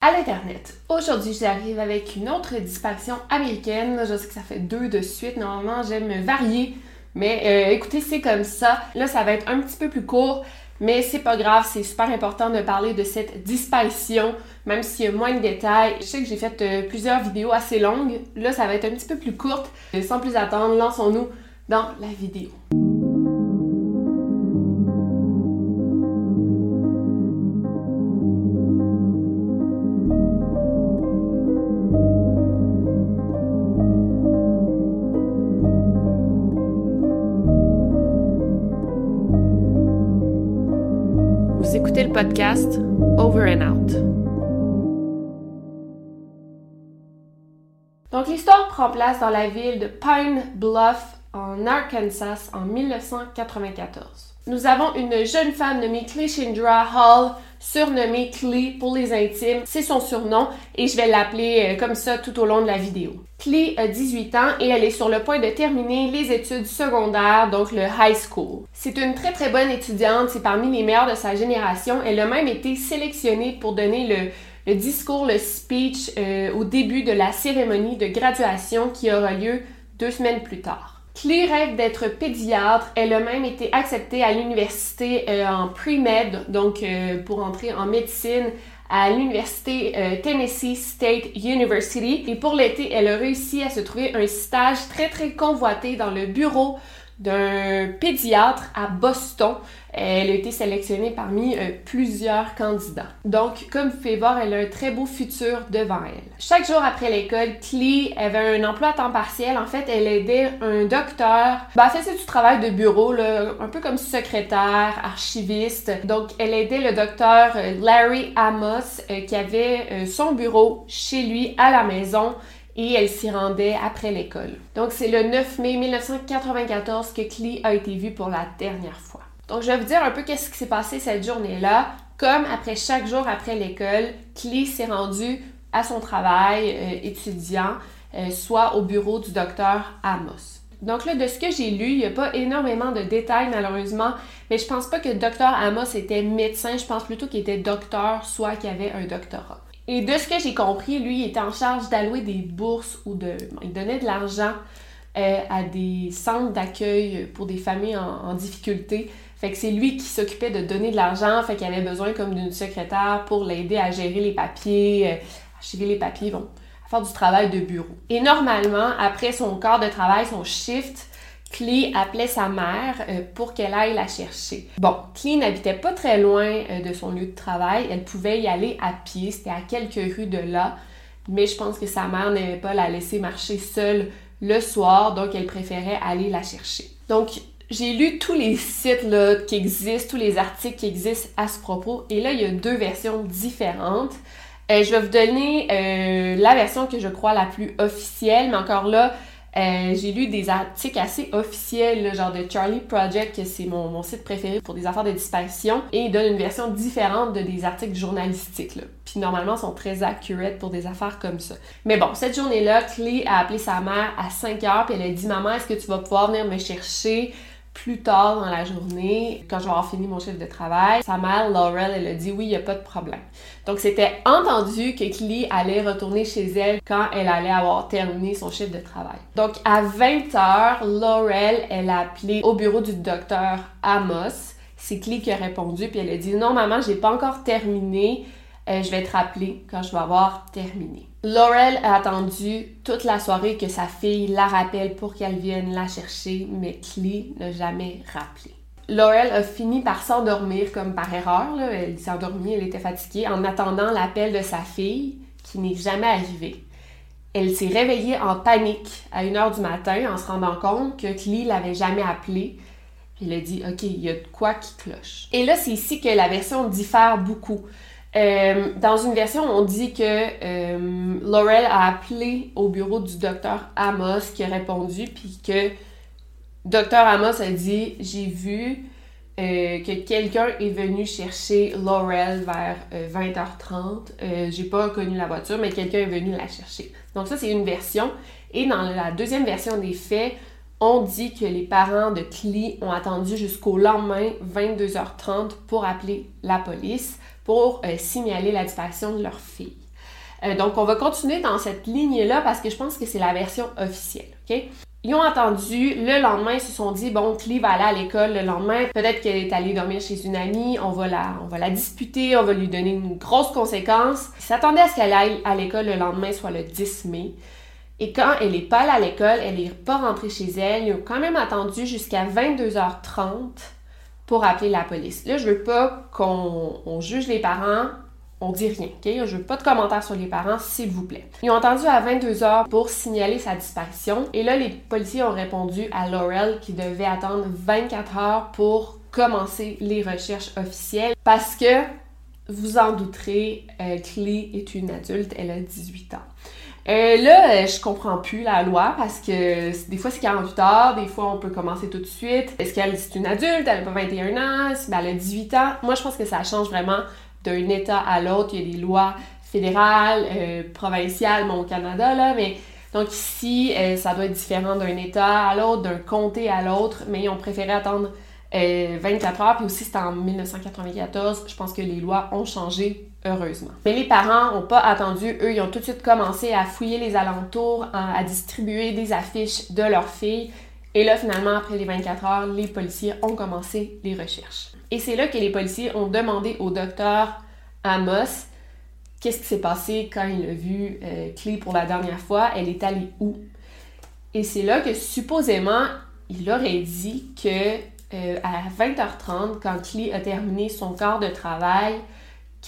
À l'Internet. Aujourd'hui, j'arrive avec une autre disparition américaine. Je sais que ça fait deux de suite. Normalement, j'aime varier. Mais euh, écoutez, c'est comme ça. Là, ça va être un petit peu plus court. Mais c'est pas grave, c'est super important de parler de cette disparition, même s'il y a moins de détails. Je sais que j'ai fait euh, plusieurs vidéos assez longues. Là, ça va être un petit peu plus courte. Sans plus attendre, lançons-nous dans la vidéo. Podcast Over and Out. Donc l'histoire prend place dans la ville de Pine Bluff en Arkansas en 1994. Nous avons une jeune femme nommée Cleashindra Hall, surnommée Clee pour les intimes. C'est son surnom et je vais l'appeler euh, comme ça tout au long de la vidéo. Clee a 18 ans et elle est sur le point de terminer les études secondaires, donc le high school. C'est une très très bonne étudiante, c'est parmi les meilleures de sa génération. Elle a même été sélectionnée pour donner le, le discours, le speech euh, au début de la cérémonie de graduation qui aura lieu deux semaines plus tard. Clé rêve d'être pédiatre. Elle a même été acceptée à l'université euh, en pre-med, donc euh, pour entrer en médecine à l'université euh, Tennessee State University. Et pour l'été, elle a réussi à se trouver un stage très très convoité dans le bureau d'un pédiatre à Boston. Elle a été sélectionnée parmi euh, plusieurs candidats. Donc, comme vous pouvez voir, elle a un très beau futur devant elle. Chaque jour après l'école, Clee avait un emploi à temps partiel. En fait, elle aidait un docteur. Ben, elle faisait du travail de bureau, là, un peu comme secrétaire, archiviste. Donc, elle aidait le docteur euh, Larry Amos, euh, qui avait son bureau chez lui à la maison et elle s'y rendait après l'école. Donc c'est le 9 mai 1994 que Clee a été vue pour la dernière fois. Donc je vais vous dire un peu qu'est-ce qui s'est passé cette journée-là. Comme après chaque jour après l'école, Clee s'est rendue à son travail euh, étudiant, euh, soit au bureau du docteur Amos. Donc là, de ce que j'ai lu, il n'y a pas énormément de détails malheureusement, mais je pense pas que le docteur Amos était médecin, je pense plutôt qu'il était docteur, soit qu'il avait un doctorat. Et de ce que j'ai compris, lui, il était en charge d'allouer des bourses ou de. il donnait de l'argent euh, à des centres d'accueil pour des familles en, difficulté. Fait que c'est lui qui s'occupait de donner de l'argent, fait qu'il avait besoin comme d'une secrétaire pour l'aider à gérer les papiers, euh, à gérer les papiers, bon, à faire du travail de bureau. Et normalement, après son corps de travail, son shift, Clee appelait sa mère euh, pour qu'elle aille la chercher. Bon, Clee n'habitait pas très loin euh, de son lieu de travail. Elle pouvait y aller à pied. C'était à quelques rues de là. Mais je pense que sa mère n'aimait pas la laisser marcher seule le soir, donc elle préférait aller la chercher. Donc, j'ai lu tous les sites là, qui existent, tous les articles qui existent à ce propos. Et là, il y a deux versions différentes. Euh, je vais vous donner la version que je crois la plus officielle, mais encore là, Euh, j'ai lu des articles assez officiels, genre de Charlie Project, que c'est mon, site préféré pour des affaires de disparition, et il donne une version différente de des articles journalistiques. Là. Puis normalement, ils sont très accurate pour des affaires comme ça. Mais bon, cette journée-là, Clé a appelé sa mère à 5 heures, puis elle a dit Maman, est-ce que tu vas pouvoir venir me chercher? Plus tard dans la journée, quand je vais avoir fini mon chiffre de travail. Sa mère, Laurel, elle a dit oui, il n'y a pas de problème. Donc, c'était entendu que Clee allait retourner chez elle quand elle allait avoir terminé son chiffre de travail. Donc, à 20h, Laurel, elle a appelé au bureau du docteur Amos. C'est Clee qui a répondu, puis elle a dit non, maman, j'ai pas encore terminé. Euh, je vais te rappeler quand je vais avoir terminé. Laurel a attendu toute la soirée que sa fille la rappelle pour qu'elle vienne la chercher, mais Clee n'a jamais rappelé. Laurel a fini par s'endormir comme par erreur. Elle s'est endormie, elle était fatiguée en attendant l'appel de sa fille qui n'est jamais arrivé. Elle s'est réveillée en panique à 1h du matin en se rendant compte que Clee l'avait jamais appelée. elle a dit OK, il y a de quoi qui cloche. Et là, c'est ici que la version diffère beaucoup. Euh, dans une version, on dit que euh, Laurel a appelé au bureau du docteur Amos qui a répondu, puis que docteur Amos a dit J'ai vu euh, que quelqu'un est venu chercher Laurel vers 20h30. J'ai pas connu la voiture, mais quelqu'un est venu la chercher. Donc, ça, c'est une version. Et dans la deuxième version des faits, on dit que les parents de Clee ont attendu jusqu'au lendemain, 22h30, pour appeler la police pour euh, signaler la disparition de leur fille. Euh, donc, on va continuer dans cette ligne-là parce que je pense que c'est la version officielle. OK? Ils ont attendu, le lendemain, ils se sont dit, bon, Clee va aller à l'école le lendemain, peut-être qu'elle est allée dormir chez une amie, on va la, on va la disputer, on va lui donner une grosse conséquence. Ils s'attendaient à ce qu'elle aille à l'école le lendemain, soit le 10 mai. Et quand elle n'est pas allée à l'école, elle n'est pas rentrée chez elle, ils ont quand même attendu jusqu'à 22h30 pour appeler la police. Là, je veux pas qu'on juge les parents, on dit rien, ok? Je veux pas de commentaires sur les parents, s'il vous plaît. Ils ont attendu à 22 heures pour signaler sa disparition. Et là, les policiers ont répondu à Laurel qui devait attendre 24 heures pour commencer les recherches officielles parce que, vous en douterez, euh, est une adulte, elle a 18 ans. Euh, là, euh, je comprends plus la loi parce que des fois c'est 48 heures, des fois on peut commencer tout de suite. Est-ce qu'elle est une adulte, elle n'a pas 21 ans, ben, elle a 18 ans? Moi, je pense que ça change vraiment d'un État à l'autre. Il y a des lois fédérales, euh, provinciales, au Canada, là, mais donc ici, ça doit être différent d'un État à l'autre, d'un comté à l'autre, mais ont préféré attendre 24 heures, puis aussi c'était en 1994. Je pense que les lois ont changé heureusement. Mais les parents n'ont pas attendu, eux, ils ont tout de suite commencé à fouiller les alentours, à, distribuer des affiches de leur fille. Et là, finalement, après les 24 heures, les policiers ont commencé les recherches. Et c'est là que les policiers ont demandé au docteur Amos qu'est-ce qui s'est passé quand il a vu euh, pour la dernière fois, elle est allée où? Et c'est là que supposément, il aurait dit que euh, à 20h30, quand Clé a terminé son quart de travail,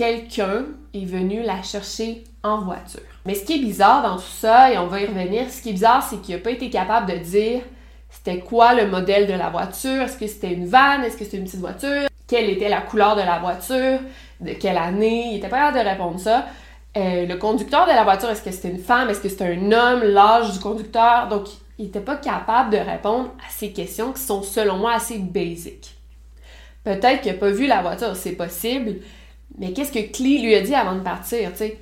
quelqu'un est venu la chercher en voiture. Mais ce qui est bizarre dans tout ça, et on va y revenir, ce qui est bizarre, c'est qu'il n'a pas été capable de dire c'était quoi le modèle de la voiture, est-ce que c'était une vanne, est-ce que c'était une petite voiture, quelle était la couleur de la voiture, de quelle année, il n'était pas capable de répondre ça. Euh, le conducteur de la voiture, est-ce que c'était une femme, est-ce que c'était un homme, l'âge du conducteur, donc il n'était pas capable de répondre à ces questions qui sont selon moi assez basiques. Peut-être qu'il n'a pas vu la voiture, c'est possible, mais qu'est-ce que Clee lui a dit avant de partir, tu sais?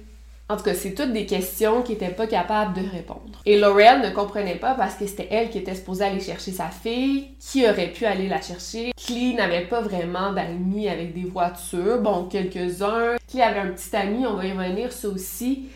En tout cas, c'est toutes des questions qu'il n'était pas capable de répondre. Et Laurel ne comprenait pas parce que c'était elle qui était supposée aller chercher sa fille, qui aurait pu aller la chercher. Clee n'avait pas vraiment d'amis avec des voitures, bon, quelques-uns. Clee avait un petit ami, on va y revenir, ça aussi.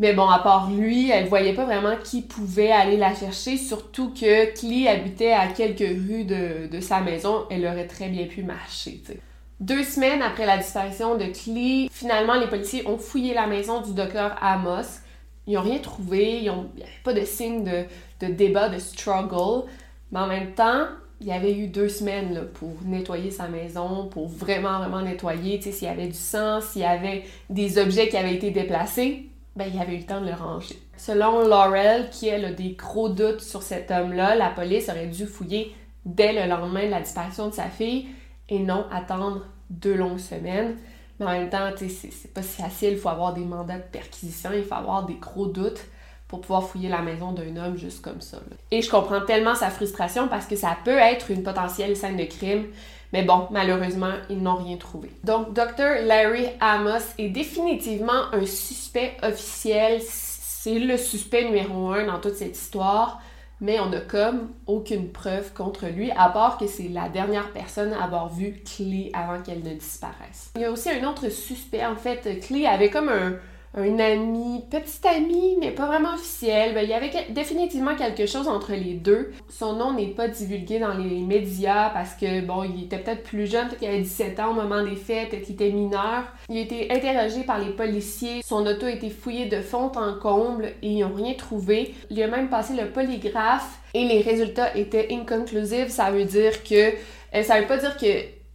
Mais bon, à part lui, elle voyait pas vraiment qui pouvait aller la chercher, surtout que Clee habitait à quelques rues de, de sa maison, elle aurait très bien pu marcher, tu sais. Deux semaines après la disparition de Clee, finalement, les policiers ont fouillé la maison du docteur Amos. Ils n'ont rien trouvé, il n'y avait pas de signe de, débat, de struggle. Mais en même temps, il y avait eu deux semaines pour nettoyer sa maison, pour vraiment, vraiment nettoyer. S'il y avait du sang, s'il y avait des objets qui avaient été déplacés, ben, il y avait eu le temps de le ranger. Selon Laurel, qui elle a des gros doutes sur cet homme-là, la police aurait dû fouiller dès le lendemain de la disparition de sa fille et non attendre deux longues semaines. Mais en même temps, c'est pas si facile, il faut avoir des mandats de perquisition, il faut avoir des gros doutes pour pouvoir fouiller la maison d'un homme juste comme ça. Et je comprends tellement sa frustration parce que ça peut être une potentielle scène de crime, mais bon, malheureusement, ils n'ont rien trouvé. Donc, Dr. Larry Amos est définitivement un suspect officiel. C'est le suspect numéro un dans toute cette histoire mais on n'a comme aucune preuve contre lui, à part que c'est la dernière personne à avoir vu Clé avant qu'elle ne disparaisse. Il y a aussi un autre suspect, en fait, Clé avait comme un, un ami, petit ami, mais pas vraiment officiel. Ben, il y avait définitivement quelque chose entre les deux. Son nom n'est pas divulgué dans les médias parce que, bon, il était peut-être plus jeune, peut-être qu'il avait 17 ans au moment des faits, peut-être qu'il était mineur. Il a été interrogé par les policiers. Son auto a été fouillé de fond en comble et ils n'ont rien trouvé. Il a même passé le polygraphe et les résultats étaient inconclusives. Ça veut dire que... Euh, ça veut pas dire que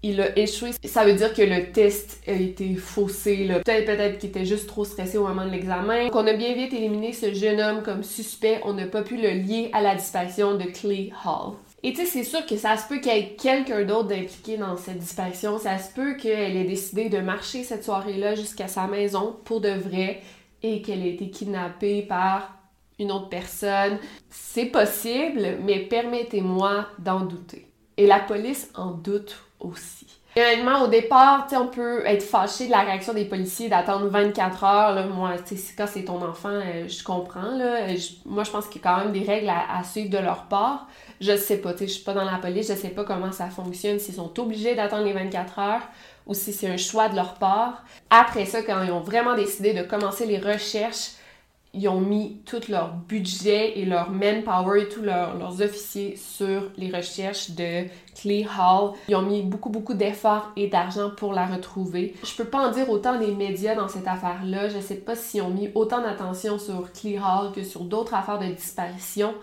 il a échoué. Ça veut dire que le test a été faussé. Peut-être qu'il était juste trop stressé au moment de l'examen. Donc on a bien vite éliminé ce jeune homme comme suspect. On n'a pas pu le lier à la disparition de Clay Hall. Et tu sais, c'est sûr que ça se peut qu'il y ait quelqu'un d'autre impliqué dans cette disparition. Ça se peut qu'elle ait décidé de marcher cette soirée-là jusqu'à sa maison pour de vrai et qu'elle ait été kidnappée par une autre personne. C'est possible, mais permettez-moi d'en douter. Et la police en doute aussi. Et au départ, on peut être fâché de la réaction des policiers d'attendre 24 heures. Moi, quand c'est ton enfant, euh, je comprends. Moi, je pense qu'il y a quand même des règles à, suivre de leur part. Je sais pas, je suis pas dans la police, je sais pas comment ça fonctionne, s'ils sont obligés d'attendre les 24 heures ou si c'est un choix de leur part. Après ça, quand ils ont vraiment décidé de commencer les recherches, ils ont mis tout leur budget et leur manpower et tous leurs officiers sur les recherches de Clay Hall. Ils ont mis beaucoup, beaucoup d'efforts et d'argent pour la retrouver. Je peux pas en dire autant des médias dans cette affaire-là. Je sais pas s'ils ont mis autant d'attention sur Clay Hall que sur d'autres affaires de disparition.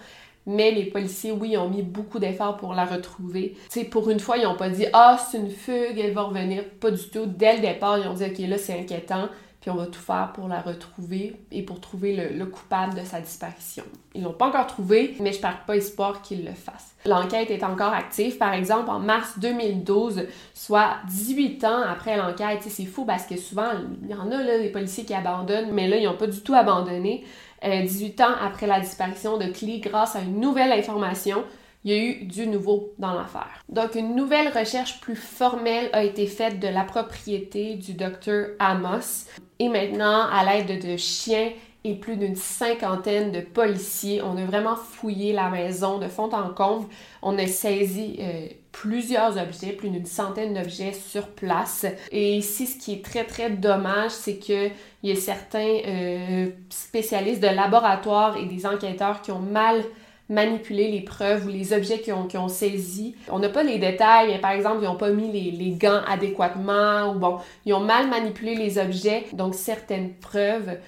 Mais les policiers, oui, ont mis beaucoup d'efforts pour la retrouver. Sais, pour une fois, ils ont pas dit « Ah, c'est une fugue, elle va revenir ». Pas du tout. Dès le départ, ils ont dit « Ok, là, c'est inquiétant » on va tout faire pour la retrouver et pour trouver le, coupable de sa disparition. Ils l'ont pas encore trouvé, mais je perds pas espoir qu'ils le fassent. L'enquête est encore active. Par exemple, en mars 2012, soit 18 ans après l'enquête, c'est fou parce que souvent, il y en a là, des policiers qui abandonnent, mais là, ils n'ont pas du tout abandonné. 18 euh, ans après la disparition de Clee, grâce à une nouvelle information, il y a eu du nouveau dans l'affaire. Donc, une nouvelle recherche plus formelle a été faite de la propriété du docteur Amos. Et maintenant, à l'aide de chiens et plus d'une cinquantaine de policiers, on a vraiment fouillé la maison de fond en comble. On a saisi euh, plusieurs objets, plus d'une centaine d'objets sur place. Et ici, ce qui est très, très dommage, c'est qu'il y a certains euh, spécialistes de laboratoire et des enquêteurs qui ont mal manipuler les preuves ou les objets qu'ils ont, ont saisis. On n'a pas les détails, par exemple, ils n'ont pas mis les, les, gants adéquatement ou bon, ils ont mal manipulé les objets, donc certaines preuves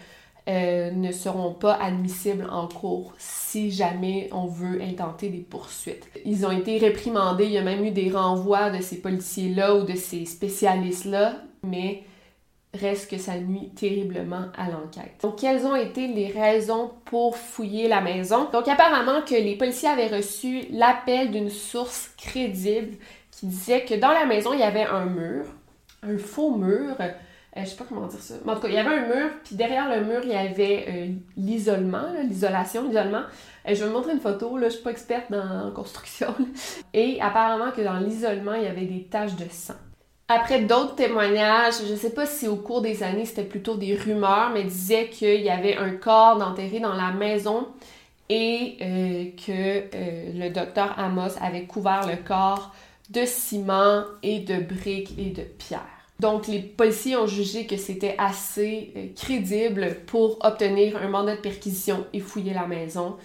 euh, ne seront pas admissibles en cours si jamais on veut intenter des poursuites. Ils ont été réprimandés, il y a même eu des renvois de ces policiers-là ou de ces spécialistes-là, mais reste que ça nuit terriblement à l'enquête. Donc, quelles ont été les raisons pour fouiller la maison? Donc, apparemment que les policiers avaient reçu l'appel d'une source crédible qui disait que dans la maison, il y avait un mur, un faux mur, euh, je sais pas comment dire ça. Mais en tout cas, il y avait un mur, puis derrière le mur, il y avait euh, l'isolement, l'isolation, l'isolement. Euh, je vais vous montrer une photo, là, je suis pas experte construction. Et apparemment que dans l'isolement, il y avait des taches de sang. Après d'autres témoignages, je sais pas si au cours des années c'était plutôt des rumeurs, mais disait qu'il y avait un corps enterré dans la maison et euh, que euh, le docteur Amos avait couvert le corps de ciment et de briques et de pierres. Donc les policiers ont jugé que c'était assez euh, crédible pour obtenir un mandat de perquisition et fouiller la maison,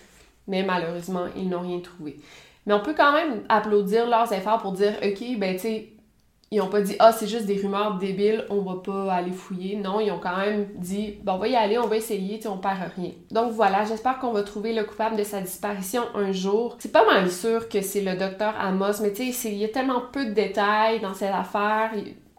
mais malheureusement ils n'ont rien trouvé. Mais on peut quand même applaudir leurs efforts pour dire ok ben tu sais ils ont pas dit ah c'est juste des rumeurs débiles, on va pas aller fouiller. Non, ils ont quand même dit bon on va y aller, on va essayer, on perd rien. Donc voilà, j'espère qu'on va trouver le coupable de sa disparition un jour. C'est pas mal sûr que c'est le docteur Amos, mais tu sais il y a tellement peu de détails dans cette affaire.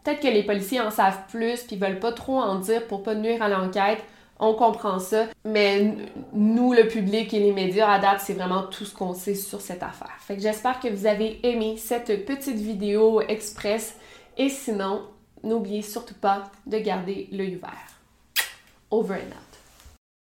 Peut-être que les policiers en savent plus puis veulent pas trop en dire pour pas nuire à l'enquête. On comprend ça, mais nous, le public et les médias, à date, c'est vraiment tout ce qu'on sait sur cette affaire. Fait que j'espère que vous avez aimé cette petite vidéo express et sinon, n'oubliez surtout pas de garder l'œil ouvert. Over and out.